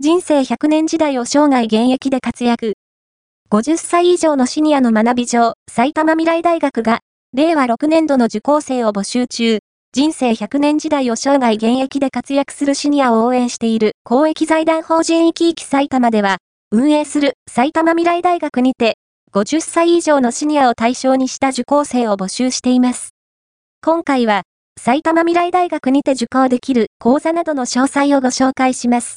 人生100年時代を生涯現役で活躍。50歳以上のシニアの学び上、埼玉未来大学が、令和6年度の受講生を募集中、人生100年時代を生涯現役で活躍するシニアを応援している公益財団法人生き生き埼玉では、運営する埼玉未来大学にて、50歳以上のシニアを対象にした受講生を募集しています。今回は、埼玉未来大学にて受講できる講座などの詳細をご紹介します。